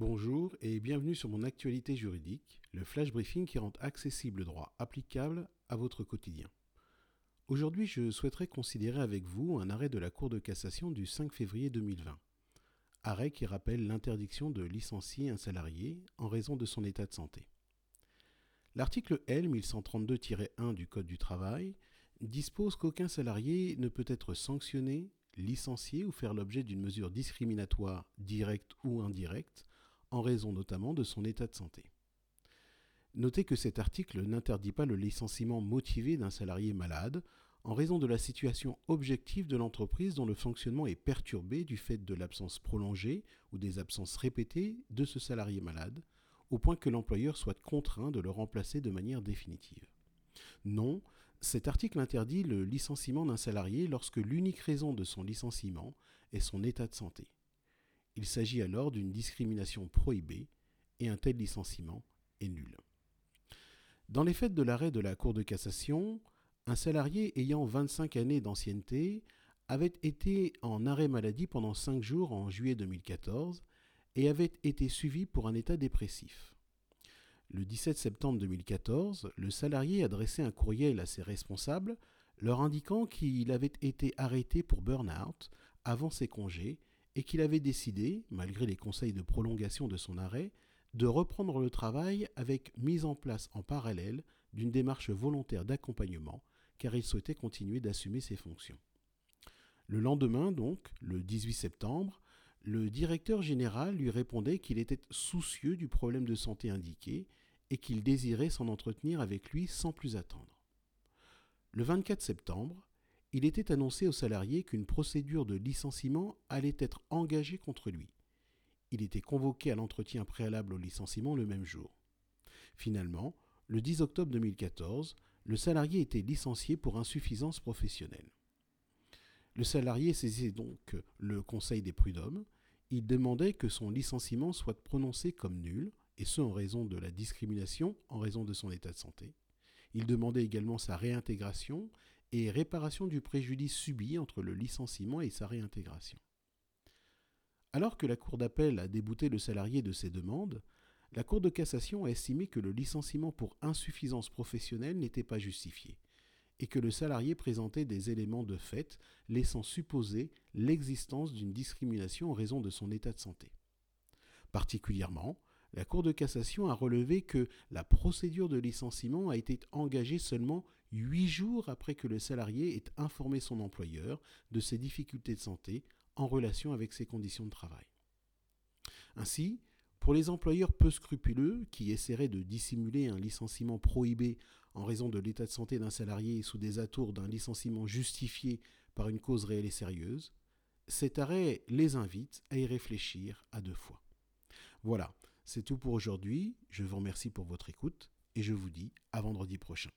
Bonjour et bienvenue sur mon actualité juridique, le flash briefing qui rend accessible le droit applicable à votre quotidien. Aujourd'hui, je souhaiterais considérer avec vous un arrêt de la Cour de cassation du 5 février 2020. Arrêt qui rappelle l'interdiction de licencier un salarié en raison de son état de santé. L'article L 1132-1 du Code du travail dispose qu'aucun salarié ne peut être sanctionné, licencié ou faire l'objet d'une mesure discriminatoire directe ou indirecte en raison notamment de son état de santé. Notez que cet article n'interdit pas le licenciement motivé d'un salarié malade en raison de la situation objective de l'entreprise dont le fonctionnement est perturbé du fait de l'absence prolongée ou des absences répétées de ce salarié malade, au point que l'employeur soit contraint de le remplacer de manière définitive. Non, cet article interdit le licenciement d'un salarié lorsque l'unique raison de son licenciement est son état de santé. Il s'agit alors d'une discrimination prohibée et un tel licenciement est nul. Dans les faits de l'arrêt de la Cour de cassation, un salarié ayant 25 années d'ancienneté avait été en arrêt maladie pendant 5 jours en juillet 2014 et avait été suivi pour un état dépressif. Le 17 septembre 2014, le salarié adressait un courriel à ses responsables leur indiquant qu'il avait été arrêté pour burn-out avant ses congés et qu'il avait décidé, malgré les conseils de prolongation de son arrêt, de reprendre le travail avec mise en place en parallèle d'une démarche volontaire d'accompagnement, car il souhaitait continuer d'assumer ses fonctions. Le lendemain, donc, le 18 septembre, le directeur général lui répondait qu'il était soucieux du problème de santé indiqué et qu'il désirait s'en entretenir avec lui sans plus attendre. Le 24 septembre, il était annoncé aux salariés qu'une procédure de licenciement allait être engagée contre lui. Il était convoqué à l'entretien préalable au licenciement le même jour. Finalement, le 10 octobre 2014, le salarié était licencié pour insuffisance professionnelle. Le salarié saisissait donc le Conseil des prud'hommes. Il demandait que son licenciement soit prononcé comme nul, et ce en raison de la discrimination en raison de son état de santé. Il demandait également sa réintégration et réparation du préjudice subi entre le licenciement et sa réintégration. Alors que la Cour d'appel a débouté le salarié de ses demandes, la Cour de cassation a estimé que le licenciement pour insuffisance professionnelle n'était pas justifié et que le salarié présentait des éléments de fait laissant supposer l'existence d'une discrimination en raison de son état de santé. Particulièrement, la Cour de cassation a relevé que la procédure de licenciement a été engagée seulement huit jours après que le salarié ait informé son employeur de ses difficultés de santé en relation avec ses conditions de travail. Ainsi, pour les employeurs peu scrupuleux qui essaieraient de dissimuler un licenciement prohibé en raison de l'état de santé d'un salarié sous des atours d'un licenciement justifié par une cause réelle et sérieuse, cet arrêt les invite à y réfléchir à deux fois. Voilà, c'est tout pour aujourd'hui. Je vous remercie pour votre écoute et je vous dis à vendredi prochain.